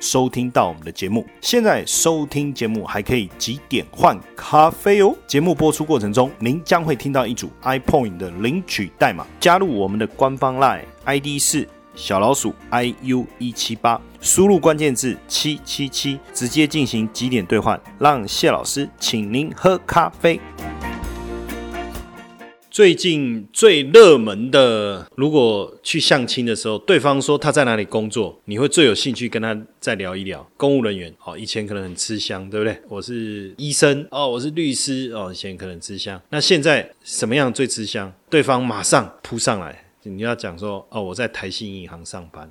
收听到我们的节目，现在收听节目还可以几点换咖啡哦。节目播出过程中，您将会听到一组 iPoint 的领取代码，加入我们的官方 Line ID 是小老鼠 iu 一七八，输入关键字七七七，直接进行几点兑换，让谢老师请您喝咖啡。最近最热门的，如果去相亲的时候，对方说他在哪里工作，你会最有兴趣跟他再聊一聊。公务人员哦，以前可能很吃香，对不对？我是医生哦，我是律师哦，以前可能吃香。那现在什么样最吃香？对方马上扑上来。你要讲说哦，我在台新银行上班，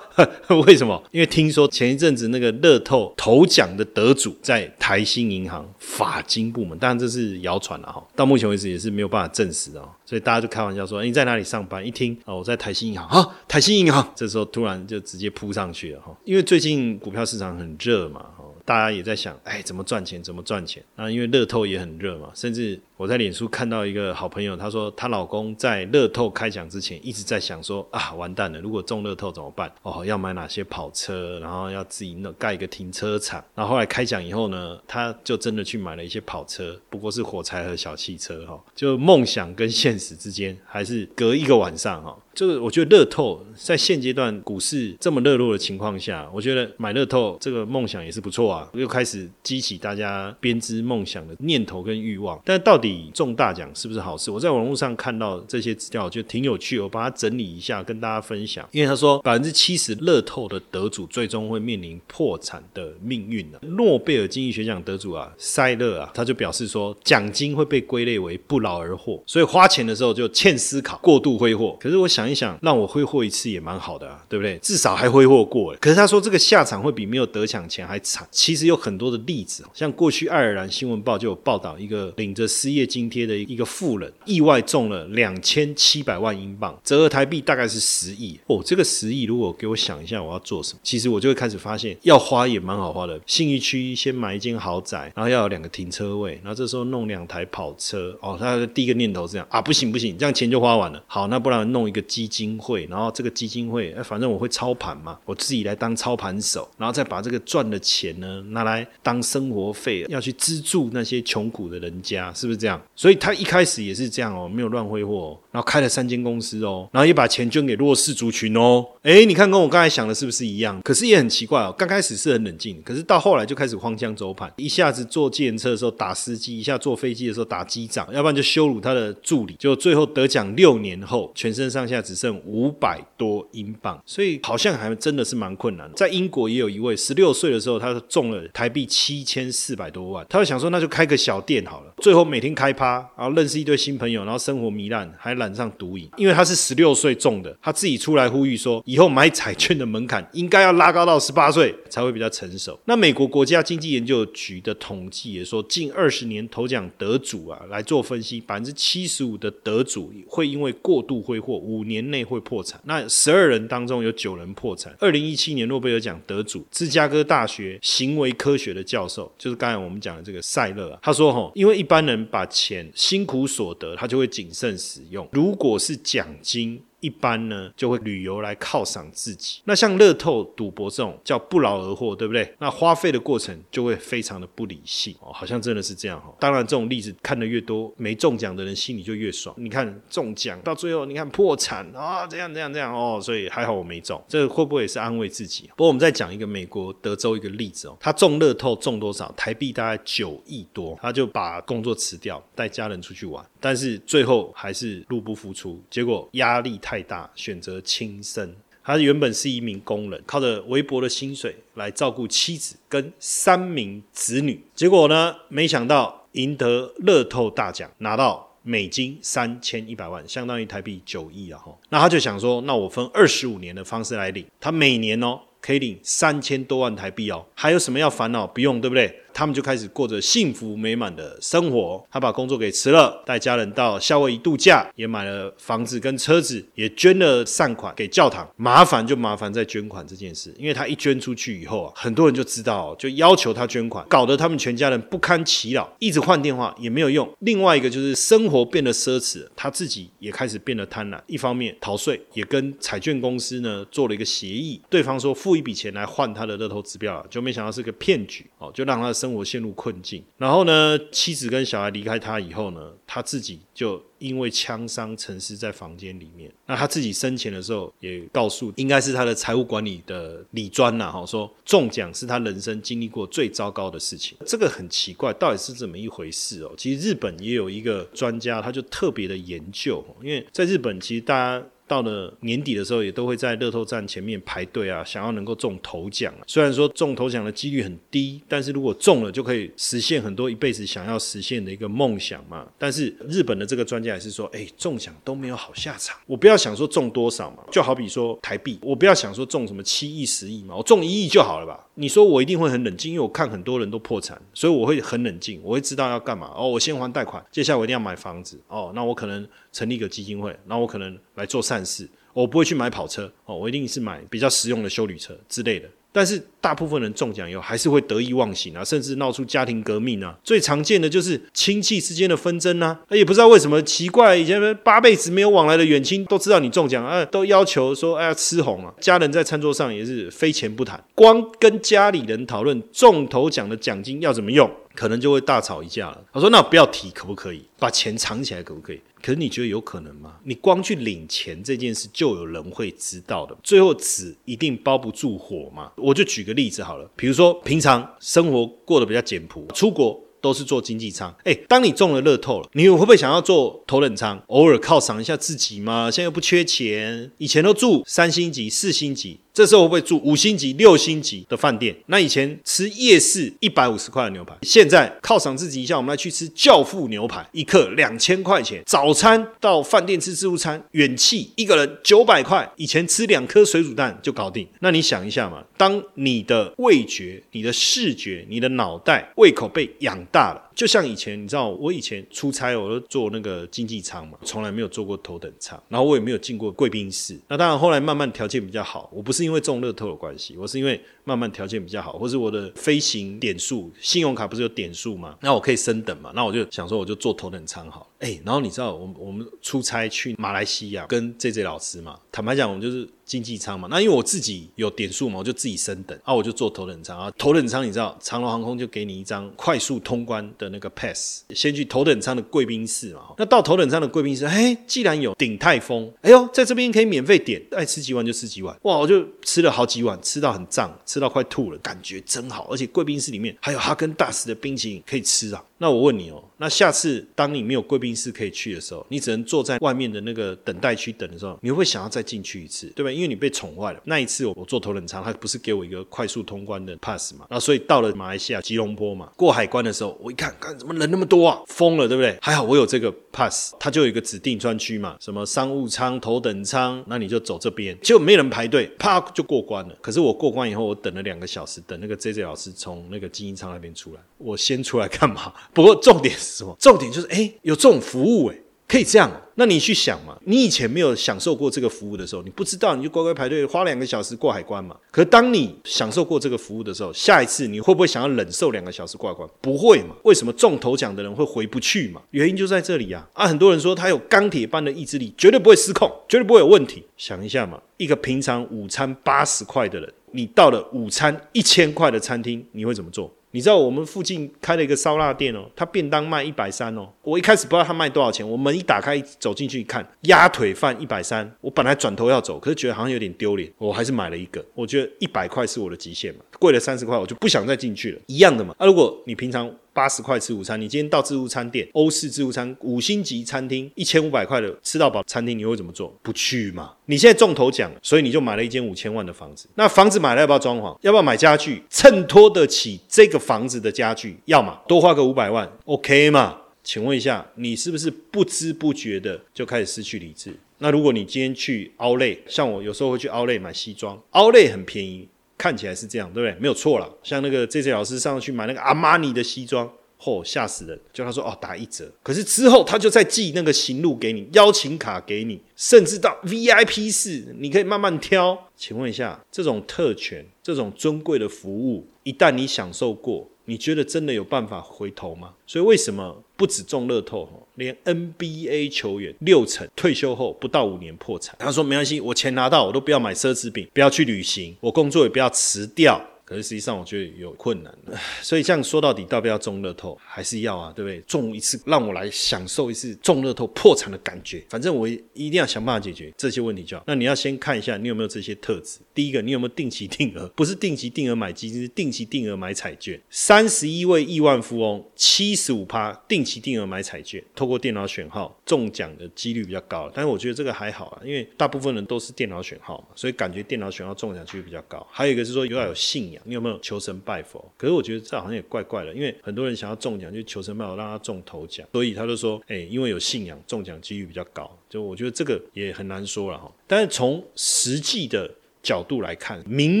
为什么？因为听说前一阵子那个乐透头奖的得主在台新银行法金部门，当然这是谣传了哈，到目前为止也是没有办法证实哦，所以大家就开玩笑说你在哪里上班？一听哦，我在台新银行啊，台新银行，这时候突然就直接扑上去了哈，因为最近股票市场很热嘛。大家也在想，哎，怎么赚钱？怎么赚钱？啊，因为乐透也很热嘛。甚至我在脸书看到一个好朋友，她说她老公在乐透开奖之前一直在想说，啊，完蛋了，如果中乐透怎么办？哦，要买哪些跑车？然后要自己弄盖一个停车场。然后后来开奖以后呢，他就真的去买了一些跑车，不过是火柴和小汽车哈。就梦想跟现实之间还是隔一个晚上哈。这个我觉得乐透在现阶段股市这么热络的情况下，我觉得买乐透这个梦想也是不错啊，又开始激起大家编织梦想的念头跟欲望。但到底中大奖是不是好事？我在网络上看到这些资料，我觉得挺有趣，我把它整理一下跟大家分享。因为他说百分之七十乐透的得主最终会面临破产的命运呢。诺贝尔经济学奖得主啊，塞勒啊，他就表示说，奖金会被归类为不劳而获，所以花钱的时候就欠思考，过度挥霍。可是我想。一想，让我挥霍一次也蛮好的啊，对不对？至少还挥霍过。可是他说这个下场会比没有得奖钱还惨。其实有很多的例子，像过去爱尔兰新闻报就有报道，一个领着失业津贴的一个富人，意外中了两千七百万英镑，折合台币大概是十亿。哦，这个十亿如果给我想一下我要做什么，其实我就会开始发现要花也蛮好花的。信义区先买一间豪宅，然后要有两个停车位，然后这时候弄两台跑车。哦，他第一个念头是这样啊，不行不行，这样钱就花完了。好，那不然弄一个。基金会，然后这个基金会，哎，反正我会操盘嘛，我自己来当操盘手，然后再把这个赚的钱呢拿来当生活费，要去资助那些穷苦的人家，是不是这样？所以他一开始也是这样哦，没有乱挥霍，然后开了三间公司哦，然后也把钱捐给弱势族群哦。哎，你看跟我刚才想的是不是一样？可是也很奇怪哦，刚开始是很冷静，可是到后来就开始荒腔走板，一下子坐计程车的时候打司机，一下坐飞机的时候打机长，要不然就羞辱他的助理，就最后得奖六年后，全身上下。只剩五百多英镑，所以好像还真的是蛮困难。在英国也有一位十六岁的时候，他中了台币七千四百多万，他就想说那就开个小店好了。最后每天开趴，然后认识一堆新朋友，然后生活糜烂，还染上毒瘾。因为他是十六岁中的，他自己出来呼吁说，以后买彩券的门槛应该要拉高到十八岁才会比较成熟。那美国国家经济研究局的统计也说，近二十年头奖得主啊来做分析，百分之七十五的得主会因为过度挥霍五年。内会破产，那十二人当中有九人破产。二零一七年诺贝尔奖得主，芝加哥大学行为科学的教授，就是刚才我们讲的这个塞勒啊，他说：“吼，因为一般人把钱辛苦所得，他就会谨慎使用。如果是奖金。”一般呢，就会旅游来犒赏自己。那像乐透赌博这种叫不劳而获，对不对？那花费的过程就会非常的不理性哦，好像真的是这样哈。当然，这种例子看的越多，没中奖的人心里就越爽。你看中奖到最后，你看破产啊，这样这样这样哦，所以还好我没中，这会不会也是安慰自己？不过我们再讲一个美国德州一个例子哦，他中乐透中多少？台币大概九亿多，他就把工作辞掉，带家人出去玩，但是最后还是入不敷出，结果压力太。大，选择轻生。他原本是一名工人，靠着微薄的薪水来照顾妻子跟三名子女。结果呢，没想到赢得乐透大奖，拿到美金三千一百万，相当于台币九亿啊！哈，那他就想说，那我分二十五年的方式来领，他每年哦可以领三千多万台币哦。还有什么要烦恼？不用，对不对？他们就开始过着幸福美满的生活。他把工作给辞了，带家人到夏威夷度假，也买了房子跟车子，也捐了善款给教堂。麻烦就麻烦在捐款这件事，因为他一捐出去以后啊，很多人就知道，就要求他捐款，搞得他们全家人不堪其扰，一直换电话也没有用。另外一个就是生活变得奢侈，他自己也开始变得贪婪。一方面逃税，也跟彩券公司呢做了一个协议，对方说付一笔钱来换他的乐透指标，就没想到是个骗局哦，就让他生活陷入困境。然后呢，妻子跟小孩离开他以后呢，他自己就因为枪伤沉尸在房间里面。那他自己生前的时候也告诉，应该是他的财务管理的李专呐，哈，说中奖是他人生经历过最糟糕的事情。这个很奇怪，到底是怎么一回事哦？其实日本也有一个专家，他就特别的研究，因为在日本其实大家。到了年底的时候，也都会在乐透站前面排队啊，想要能够中头奖。虽然说中头奖的几率很低，但是如果中了，就可以实现很多一辈子想要实现的一个梦想嘛。但是日本的这个专家也是说，哎，中奖都没有好下场。我不要想说中多少嘛，就好比说台币，我不要想说中什么七亿、十亿嘛，我中一亿就好了吧。你说我一定会很冷静，因为我看很多人都破产，所以我会很冷静，我会知道要干嘛。哦，我先还贷款，接下来我一定要买房子。哦，那我可能成立一个基金会，那我可能来做善事。我不会去买跑车，哦，我一定是买比较实用的修理车之类的。但是大部分人中奖以后还是会得意忘形啊，甚至闹出家庭革命啊。最常见的就是亲戚之间的纷争啊，也不知道为什么奇怪，以前八辈子没有往来的远亲都知道你中奖啊，都要求说哎呀吃红啊。家人在餐桌上也是非钱不谈，光跟家里人讨论中头奖的奖金要怎么用，可能就会大吵一架了。他说那不要提可不可以，把钱藏起来可不可以？可是你觉得有可能吗？你光去领钱这件事，就有人会知道的。最后纸一定包不住火嘛？我就举个例子好了，比如说平常生活过得比较简朴，出国都是坐经济舱。哎，当你中了乐透了，你会不会想要坐头等舱，偶尔犒赏一下自己嘛？现在又不缺钱，以前都住三星级、四星级。这时候会不会住五星级、六星级的饭店？那以前吃夜市一百五十块的牛排，现在犒赏自己一下，我们来去吃教父牛排，一克两千块钱。早餐到饭店吃自助餐，远气一个人九百块，以前吃两颗水煮蛋就搞定。那你想一下嘛，当你的味觉、你的视觉、你的脑袋、胃口被养大了。就像以前，你知道，我以前出差，我都坐那个经济舱嘛，从来没有坐过头等舱，然后我也没有进过贵宾室。那当然，后来慢慢条件比较好，我不是因为中乐透的关系，我是因为慢慢条件比较好，或是我的飞行点数，信用卡不是有点数嘛？那我可以升等嘛？那我就想说，我就坐头等舱好。哎，然后你知道，我我们出差去马来西亚跟 J J 老师嘛，坦白讲，我们就是。经济舱嘛，那因为我自己有点数嘛，我就自己升等啊，我就坐头等舱啊。头等舱你知道，长龙航空就给你一张快速通关的那个 pass，先去头等舱的贵宾室嘛。那到头等舱的贵宾室，嘿，既然有顶泰丰，哎呦，在这边可以免费点，爱吃几碗就吃几碗，哇，我就吃了好几碗，吃到很胀，吃到快吐了，感觉真好。而且贵宾室里面还有哈根达斯的冰淇淋可以吃啊。那我问你哦，那下次当你没有贵宾室可以去的时候，你只能坐在外面的那个等待区等的时候，你会想要再进去一次，对吧？因为你被宠坏了。那一次我我坐头等舱，他不是给我一个快速通关的 pass 嘛？那所以到了马来西亚吉隆坡嘛，过海关的时候，我一看，看怎么人那么多啊，疯了，对不对？还好我有这个 pass，它就有一个指定专区嘛，什么商务舱、头等舱，那你就走这边，结果没人排队，啪就过关了。可是我过关以后，我等了两个小时，等那个 J J 老师从那个经营舱那边出来，我先出来干嘛？不过重点是什么？重点就是，哎，有这种服务，哎，可以这样。那你去想嘛，你以前没有享受过这个服务的时候，你不知道，你就乖乖排队，花两个小时过海关嘛。可当你享受过这个服务的时候，下一次你会不会想要忍受两个小时过海关？不会嘛？为什么中头奖的人会回不去嘛？原因就在这里啊！啊，很多人说他有钢铁般的意志力，绝对不会失控，绝对不会有问题。想一下嘛，一个平常午餐八十块的人，你到了午餐一千块的餐厅，你会怎么做？你知道我们附近开了一个烧腊店哦，他便当卖一百三哦。我一开始不知道他卖多少钱，我门一打开走进去一看，鸭腿饭一百三。我本来转头要走，可是觉得好像有点丢脸，我还是买了一个。我觉得一百块是我的极限嘛，贵了三十块我就不想再进去了。一样的嘛。那如果你平常。八十块吃午餐，你今天到自助餐店，欧式自助餐五星级餐厅，一千五百块的吃到饱餐厅，你会怎么做？不去嘛？你现在中头奖，所以你就买了一间五千万的房子。那房子买了要不要装潢？要不要买家具？衬托得起这个房子的家具，要么多花个五百万，OK 嘛？请问一下，你是不是不知不觉的就开始失去理智？那如果你今天去 Outlet，像我有时候会去 Outlet 买西装，Outlet 很便宜。看起来是这样，对不对？没有错了。像那个 J J 老师上去买那个阿玛尼的西装。嚯，吓死人！就他说哦，打一折，可是之后他就再寄那个行路给你，邀请卡给你，甚至到 VIP 室，你可以慢慢挑。请问一下，这种特权、这种尊贵的服务，一旦你享受过，你觉得真的有办法回头吗？所以为什么不止中乐透，连 NBA 球员六成退休后不到五年破产？他说没关系，我钱拿到，我都不要买奢侈品，不要去旅行，我工作也不要辞掉。可是实际上，我觉得有困难，所以这样说到底，要不要中乐透？还是要啊，对不对？中一次，让我来享受一次中乐透破产的感觉。反正我一定要想办法解决这些问题就好。那你要先看一下，你有没有这些特质。第一个，你有没有定期定额？不是定期定额买基金，是定期定额买彩券。三十一位亿万富翁，七十五趴定期定额买彩券，透过电脑选号中奖的几率比较高。但是我觉得这个还好啊，因为大部分人都是电脑选号嘛，所以感觉电脑选号中奖几率比较高。还有一个是说，要有信仰。你有没有求神拜佛？可是我觉得这好像也怪怪的，因为很多人想要中奖就求神拜佛，让他中头奖，所以他就说：“哎，因为有信仰，中奖几率比较高。”就我觉得这个也很难说了哈。但是从实际的。角度来看，明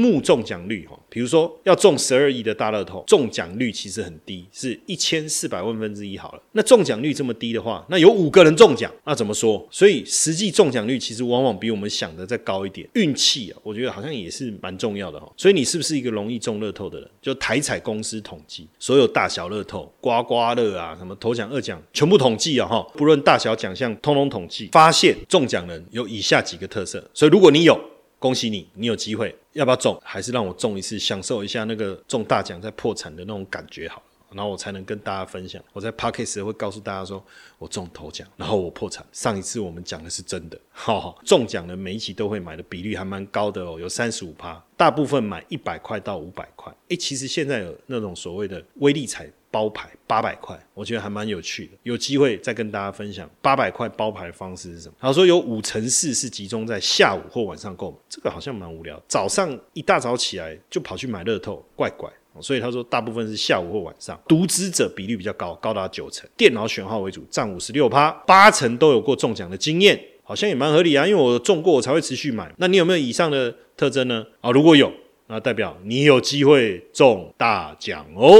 目中奖率哈，比如说要中十二亿的大乐透，中奖率其实很低，是一千四百万分之一好了。那中奖率这么低的话，那有五个人中奖，那怎么说？所以实际中奖率其实往往比我们想的再高一点。运气啊，我觉得好像也是蛮重要的哈。所以你是不是一个容易中乐透的人？就台彩公司统计，所有大小乐透、刮刮乐啊，什么头奖、二奖，全部统计啊哈，不论大小奖项，通通统计，发现中奖人有以下几个特色。所以如果你有。恭喜你，你有机会，要不要中？还是让我中一次，享受一下那个中大奖再破产的那种感觉好，然后我才能跟大家分享。我在 p a r k a s 会告诉大家说，我中头奖，然后我破产。上一次我们讲的是真的，哈，中奖的每一期都会买的比率还蛮高的哦，有三十五趴，大部分买一百块到五百块。诶，其实现在有那种所谓的微利彩。包牌八百块，我觉得还蛮有趣的。有机会再跟大家分享八百块包牌的方式是什么。他说有五成四是集中在下午或晚上购买，这个好像蛮无聊。早上一大早起来就跑去买乐透，怪怪。所以他说大部分是下午或晚上。独资者比率比较高，高达九成。电脑选号为主，占五十六趴，八成都有过中奖的经验，好像也蛮合理啊。因为我中过，我才会持续买。那你有没有以上的特征呢？啊，如果有，那代表你有机会中大奖哦。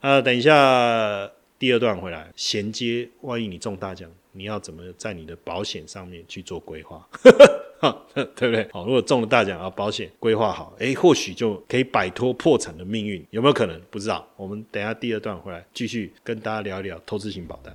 啊，等一下，第二段回来衔接。万一你中大奖，你要怎么在你的保险上面去做规划？对不对？好，如果中了大奖，啊，保险规划好，诶，或许就可以摆脱破产的命运，有没有可能？不知道。我们等下第二段回来继续跟大家聊一聊投资型保单。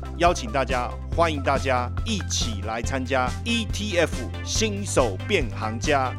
邀请大家，欢迎大家一起来参加 ETF 新手变行家，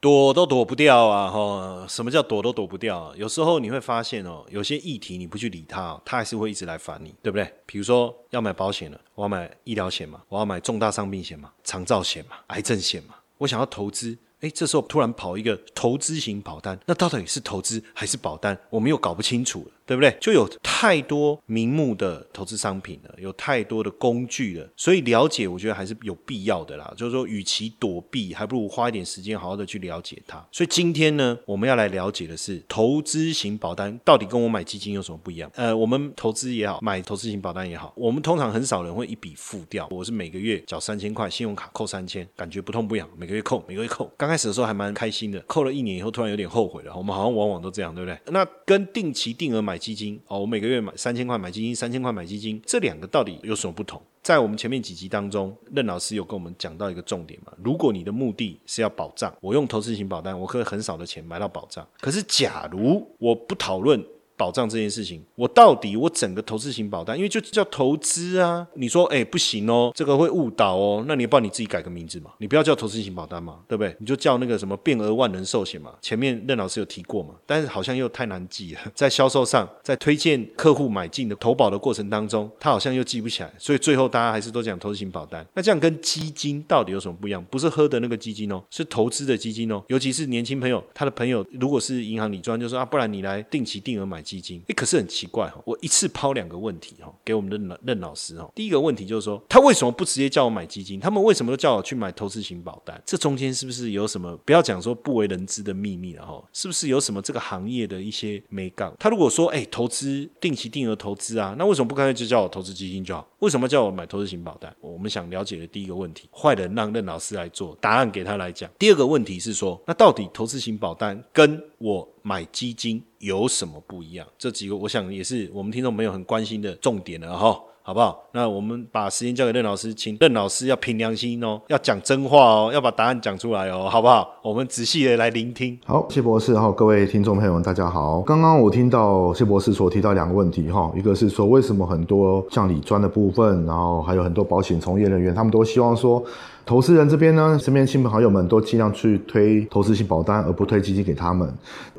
躲都躲不掉啊！哈，什么叫躲都躲不掉？有时候你会发现哦，有些议题你不去理它，它还是会一直来烦你，对不对？比如说要买保险了，我要买医疗险嘛，我要买重大伤病险嘛，长照险嘛，癌症险嘛，我想要投资。哎，这时候突然跑一个投资型保单，那到底是投资还是保单？我们又搞不清楚了。对不对？就有太多名目的投资商品了，有太多的工具了，所以了解我觉得还是有必要的啦。就是说，与其躲避，还不如花一点时间好好的去了解它。所以今天呢，我们要来了解的是投资型保单到底跟我买基金有什么不一样？呃，我们投资也好，买投资型保单也好，我们通常很少人会一笔付掉。我是每个月缴三千块，信用卡扣三千，感觉不痛不痒，每个月扣，每个月扣。刚开始的时候还蛮开心的，扣了一年以后，突然有点后悔了。我们好像往往都这样，对不对？那跟定期定额买。买基金哦，我每个月买三千块买基金，三千块买基金，这两个到底有什么不同？在我们前面几集当中，任老师有跟我们讲到一个重点嘛？如果你的目的是要保障，我用投资型保单，我可以很少的钱买到保障。可是假如我不讨论保障这件事情，我到底我整个投资型保单，因为就叫投资啊，你说哎不行哦，这个会误导哦，那你帮你自己改个名字嘛，你不要叫投资型保单嘛，对不对？你就叫那个什么变额万能寿险嘛，前面任老师有提过嘛，但是好像又太难记了，在销售上，在推荐客户买进的投保的过程当中，他好像又记不起来，所以最后大家还是都讲投资型保单。那这样跟基金到底有什么不一样？不是喝的那个基金哦，是投资的基金哦，尤其是年轻朋友，他的朋友如果是银行理专，就说啊，不然你来定期定额买基金。哎，可是很奇怪哈，我一次抛两个问题哈，给我们的任任老师哈。第一个问题就是说，他为什么不直接叫我买基金？他们为什么都叫我去买投资型保单？这中间是不是有什么不要讲说不为人知的秘密了哈？是不是有什么这个行业的一些美杠？他如果说哎，投资定期定额投资啊，那为什么不干脆就叫我投资基金就好？为什么叫我买投资型保单？我们想了解的第一个问题，坏人让任老师来做，答案给他来讲。第二个问题是说，那到底投资型保单跟我买基金有什么不一样？这几个我想也是我们听众朋友很关心的重点了哈。好不好？那我们把时间交给任老师，请任老师要凭良心哦，要讲真话哦，要把答案讲出来哦，好不好？我们仔细的来聆听。好，谢博士，哈，各位听众朋友们，大家好。刚刚我听到谢博士所提到两个问题，哈，一个是说为什么很多像理专的部分，然后还有很多保险从业人员，他们都希望说。投资人这边呢，身边亲朋好友们都尽量去推投资型保单，而不推基金给他们。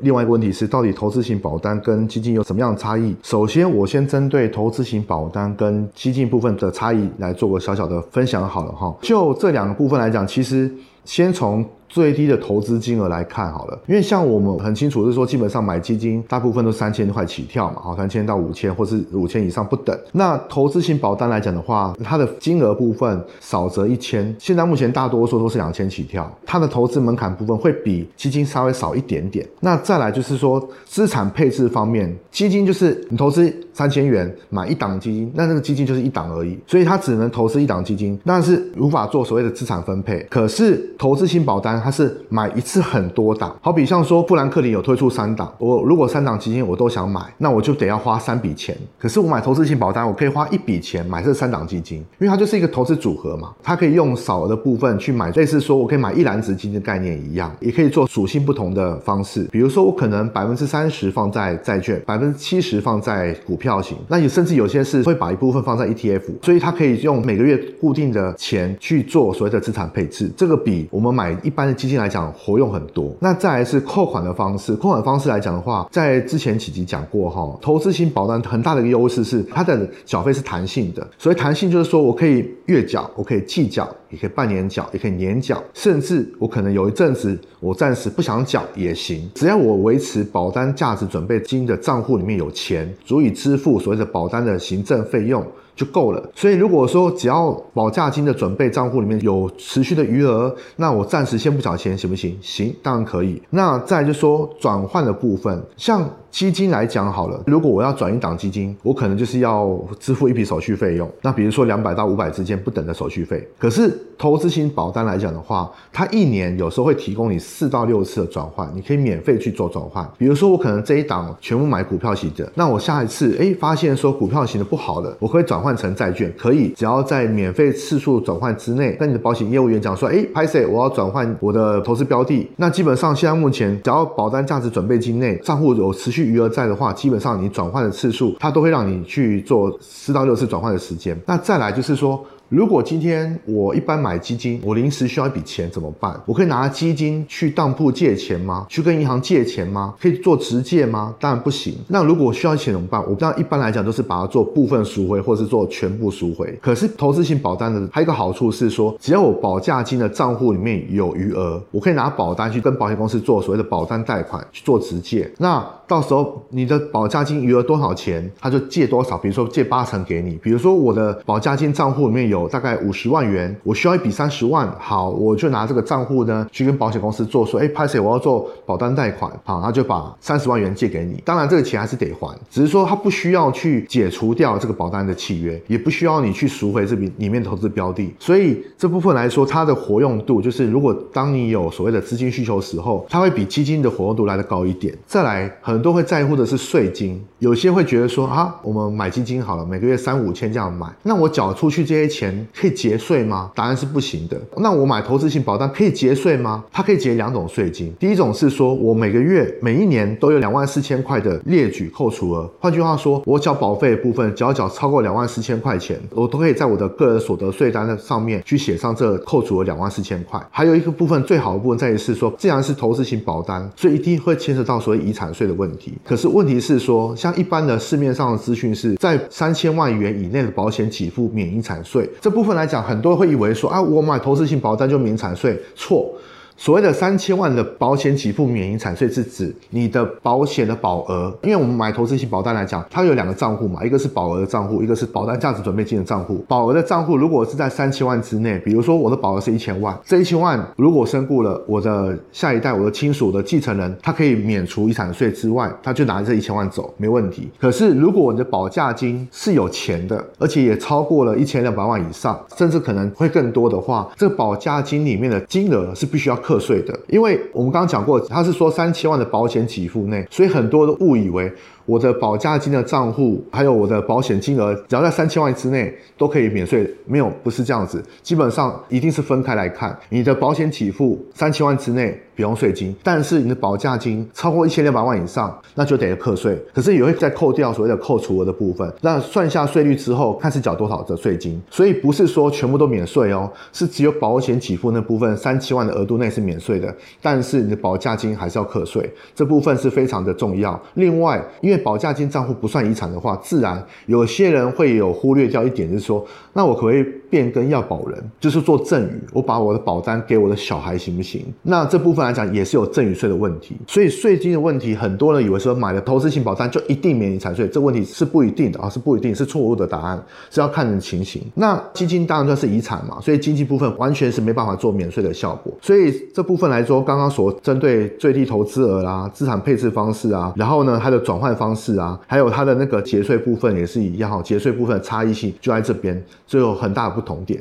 另外一个问题是，到底投资型保单跟基金有什么样的差异？首先，我先针对投资型保单跟基金部分的差异来做个小小的分享好了哈。就这两个部分来讲，其实先从。最低的投资金额来看好了，因为像我们很清楚是说，基本上买基金大部分都三千块起跳嘛，好，三千到五千或是五千以上不等。那投资型保单来讲的话，它的金额部分少则一千，现在目前大多数都是两千起跳，它的投资门槛部分会比基金稍微少一点点。那再来就是说资产配置方面，基金就是你投资三千元买一档基金，那这个基金就是一档而已，所以它只能投资一档基金，但是无法做所谓的资产分配。可是投资型保单。它是买一次很多档，好比像说富兰克林有推出三档，我如果三档基金我都想买，那我就得要花三笔钱。可是我买投资型保单，我可以花一笔钱买这三档基金，因为它就是一个投资组合嘛，它可以用少的部分去买，类似说我可以买一篮子基金的概念一样，也可以做属性不同的方式。比如说我可能百分之三十放在债券，百分之七十放在股票型，那也甚至有些是会把一部分放在 ETF，所以它可以用每个月固定的钱去做所谓的资产配置，这个比我们买一般。基金来讲活用很多，那再来是扣款的方式。扣款方式来讲的话，在之前几集讲过哈，投资型保单很大的一个优势是它的缴费是弹性的。所以弹性就是说我可以月缴，我可以季缴，也可以半年缴，也可以年缴，甚至我可能有一阵子我暂时不想缴也行，只要我维持保单价值准备金的账户里面有钱，足以支付所谓的保单的行政费用。就够了。所以如果说只要保价金的准备账户里面有持续的余额，那我暂时先不缴钱行不行？行，当然可以。那再就说转换的部分，像。基金来讲好了，如果我要转一档基金，我可能就是要支付一笔手续费用。那比如说两百到五百之间不等的手续费。可是投资型保单来讲的话，它一年有时候会提供你四到六次的转换，你可以免费去做转换。比如说我可能这一档全部买股票型的，那我下一次哎发现说股票型的不好了，我可以转换成债券，可以只要在免费次数转换之内，跟你的保险业务员讲说，哎，拍谁我要转换我的投资标的，那基本上现在目前只要保单价值准备金内账户有持续。余额在的话，基本上你转换的次数，它都会让你去做四到六次转换的时间。那再来就是说。如果今天我一般买基金，我临时需要一笔钱怎么办？我可以拿基金去当铺借钱吗？去跟银行借钱吗？可以做直借吗？当然不行。那如果我需要钱怎么办？我不知道一般来讲都是把它做部分赎回，或是做全部赎回。可是投资型保单的还有一个好处是说，只要我保价金的账户里面有余额，我可以拿保单去跟保险公司做所谓的保单贷款去做直借。那到时候你的保价金余额多少钱，他就借多少。比如说借八成给你。比如说我的保价金账户里面有。大概五十万元，我需要一笔三十万，好，我就拿这个账户呢去跟保险公司做说，哎，拍谁我要做保单贷款，好，他就把三十万元借给你，当然这个钱还是得还，只是说他不需要去解除掉这个保单的契约，也不需要你去赎回这笔里面投资标的，所以这部分来说，它的活用度就是，如果当你有所谓的资金需求时候，它会比基金的活用度来的高一点。再来，很多会在乎的是税金，有些会觉得说啊，我们买基金好了，每个月三五千这样买，那我缴出去这些钱。可以节税吗？答案是不行的。那我买投资型保单可以节税吗？它可以节两种税金。第一种是说我每个月每一年都有两万四千块的列举扣除额。换句话说，我缴保费的部分，只要缴超过两万四千块钱，我都可以在我的个人所得税单的上面去写上这扣除额两万四千块。还有一个部分最好的部分在于是说，既然是投资型保单，所以一定会牵涉到所谓遗产税的问。问题可是问题是说，像一般的市面上的资讯是在三千万元以内的保险给付免遗产税这部分来讲，很多人会以为说啊，我买投资性保单就免产税，错。所谓的三千万的保险给付免遗产税，是指你的保险的保额。因为我们买投资型保单来讲，它有两个账户嘛，一个是保额的账户，一个是保单价值准备金的账户。保额的账户如果是在三千万之内，比如说我的保额是一千万，这一千万如果身故了，我的下一代、我的亲属的继承人，他可以免除遗产税之外，他就拿这一千万走，没问题。可是如果你的保价金是有钱的，而且也超过了一千两百万以上，甚至可能会更多的话，这保价金里面的金额是必须要。课税的，因为我们刚刚讲过，他是说三千万的保险给付内，所以很多都误以为。我的保价金的账户，还有我的保险金额，只要在三千万之内都可以免税。没有，不是这样子，基本上一定是分开来看。你的保险起付三千万之内不用税金，但是你的保价金超过一千六百万以上，那就得课税。可是也会再扣掉所谓的扣除额的部分，那算下税率之后，看是缴多少的税金。所以不是说全部都免税哦，是只有保险起付那部分三千万的额度内是免税的，但是你的保价金还是要课税，这部分是非常的重要。另外，因为保价金账户不算遗产的话，自然有些人会有忽略掉一点，就是说，那我可不可以变更要保人，就是做赠与，我把我的保单给我的小孩行不行？那这部分来讲也是有赠与税的问题，所以税金的问题，很多人以为说买了投资型保单就一定免遗产税，这问题是不一定的啊，是不一定，是错误的答案，是要看人情形。那基金当然算是遗产嘛，所以经济部分完全是没办法做免税的效果。所以这部分来说，刚刚所针对最低投资额啦、资产配置方式啊，然后呢它的转换方。方式啊，还有它的那个节税部分也是一样哈，节税部分的差异性就在这边，就有很大的不同点。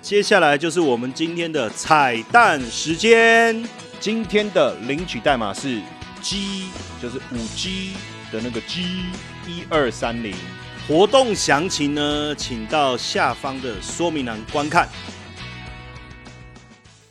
接下来就是我们今天的彩蛋时间，今天的领取代码是 G，就是五 G 的那个 G 一二三零。活动详情呢，请到下方的说明栏观看。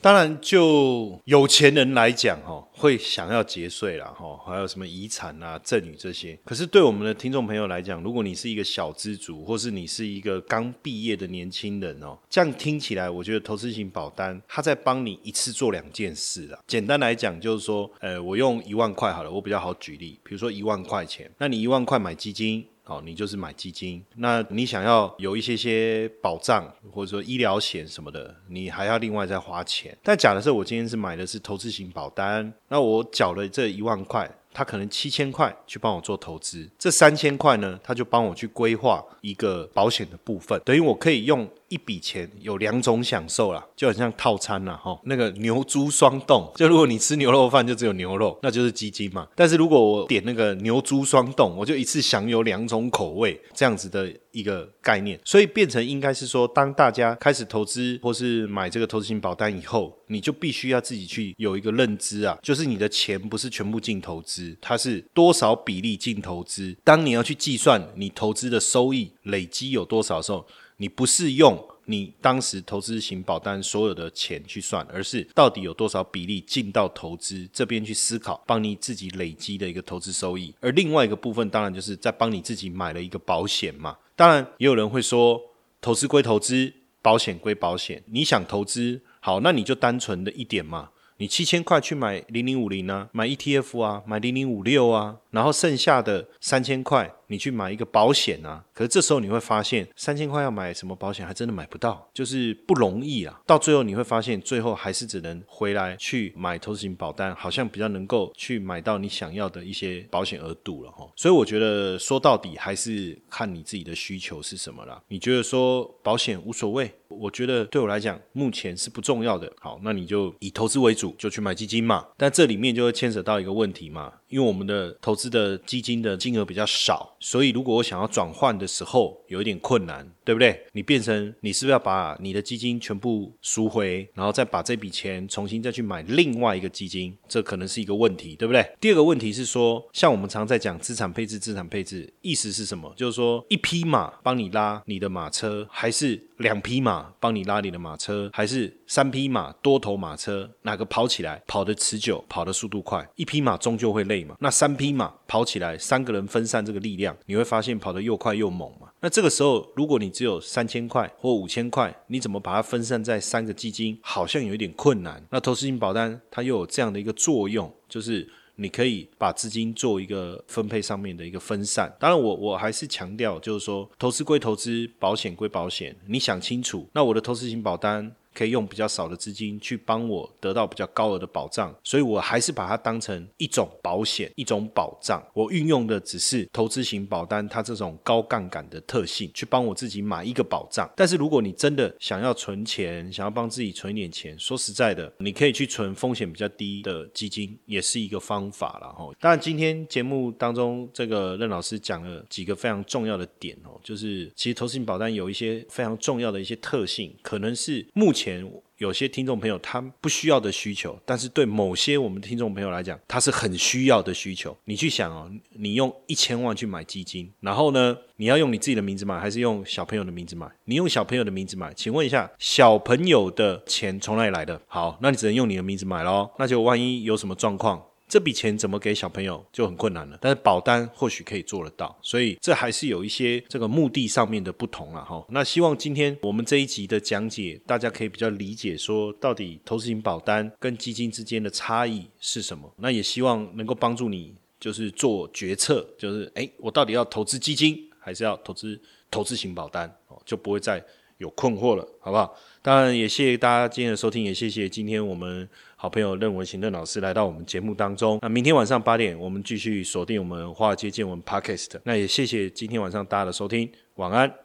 当然，就有钱人来讲，哈，会想要节税啦，哈，还有什么遗产啊、赠与这些。可是对我们的听众朋友来讲，如果你是一个小资族，或是你是一个刚毕业的年轻人哦，这样听起来，我觉得投资型保单，它在帮你一次做两件事啦。简单来讲，就是说，呃，我用一万块好了，我比较好举例，比如说一万块钱，那你一万块买基金。好，你就是买基金，那你想要有一些些保障，或者说医疗险什么的，你还要另外再花钱。但假的是我今天是买的是投资型保单，那我缴了这一万块。他可能七千块去帮我做投资，这三千块呢，他就帮我去规划一个保险的部分，等于我可以用一笔钱有两种享受啦，就很像套餐啦，哈，那个牛猪双冻，就如果你吃牛肉饭就只有牛肉，那就是基金嘛。但是如果我点那个牛猪双冻，我就一次享有两种口味，这样子的一个概念，所以变成应该是说，当大家开始投资或是买这个投资型保单以后，你就必须要自己去有一个认知啊，就是你的钱不是全部进投资。它是多少比例进投资？当你要去计算你投资的收益累积有多少时候，你不是用你当时投资型保单所有的钱去算，而是到底有多少比例进到投资这边去思考，帮你自己累积的一个投资收益。而另外一个部分，当然就是在帮你自己买了一个保险嘛。当然，也有人会说，投资归投资，保险归保险。你想投资好，那你就单纯的一点嘛。你七千块去买零零五零呢？买 ETF 啊，买零零五六啊，然后剩下的三千块。你去买一个保险啊，可是这时候你会发现，三千块要买什么保险还真的买不到，就是不容易啊。到最后你会发现，最后还是只能回来去买投资型保单，好像比较能够去买到你想要的一些保险额度了哈。所以我觉得说到底还是看你自己的需求是什么啦。你觉得说保险无所谓，我觉得对我来讲目前是不重要的。好，那你就以投资为主，就去买基金嘛。但这里面就会牵扯到一个问题嘛。因为我们的投资的基金的金额比较少，所以如果我想要转换的时候有一点困难。对不对？你变成你是不是要把你的基金全部赎回，然后再把这笔钱重新再去买另外一个基金？这可能是一个问题，对不对？第二个问题是说，像我们常在讲资产配置，资产配置意思是什么？就是说一匹马帮你拉你的马车，还是两匹马帮你拉你的马车，还是三匹马多头马车？哪个跑起来跑得持久，跑的速度快？一匹马终究会累嘛？那三匹马跑起来，三个人分散这个力量，你会发现跑得又快又猛嘛？那这个时候，如果你只有三千块或五千块，你怎么把它分散在三个基金？好像有一点困难。那投资型保单它又有这样的一个作用，就是你可以把资金做一个分配上面的一个分散。当然，我我还是强调，就是说投资归投资，保险归保险，你想清楚。那我的投资型保单。可以用比较少的资金去帮我得到比较高额的保障，所以我还是把它当成一种保险、一种保障。我运用的只是投资型保单它这种高杠杆的特性，去帮我自己买一个保障。但是如果你真的想要存钱，想要帮自己存一点钱，说实在的，你可以去存风险比较低的基金，也是一个方法了哈。当然，今天节目当中这个任老师讲了几个非常重要的点哦，就是其实投资型保单有一些非常重要的一些特性，可能是目前。前有些听众朋友他不需要的需求，但是对某些我们听众朋友来讲，他是很需要的需求。你去想哦，你用一千万去买基金，然后呢，你要用你自己的名字买，还是用小朋友的名字买？你用小朋友的名字买，请问一下，小朋友的钱从哪里来的？好，那你只能用你的名字买喽。那就万一有什么状况？这笔钱怎么给小朋友就很困难了，但是保单或许可以做得到，所以这还是有一些这个目的上面的不同了哈。那希望今天我们这一集的讲解，大家可以比较理解说到底投资型保单跟基金之间的差异是什么。那也希望能够帮助你就是做决策，就是哎，我到底要投资基金还是要投资投资型保单哦，就不会再有困惑了，好不好？当然也谢谢大家今天的收听，也谢谢今天我们。好朋友任文行任老师来到我们节目当中。那明天晚上八点，我们继续锁定我们华尔街见闻 Podcast。那也谢谢今天晚上大家的收听，晚安。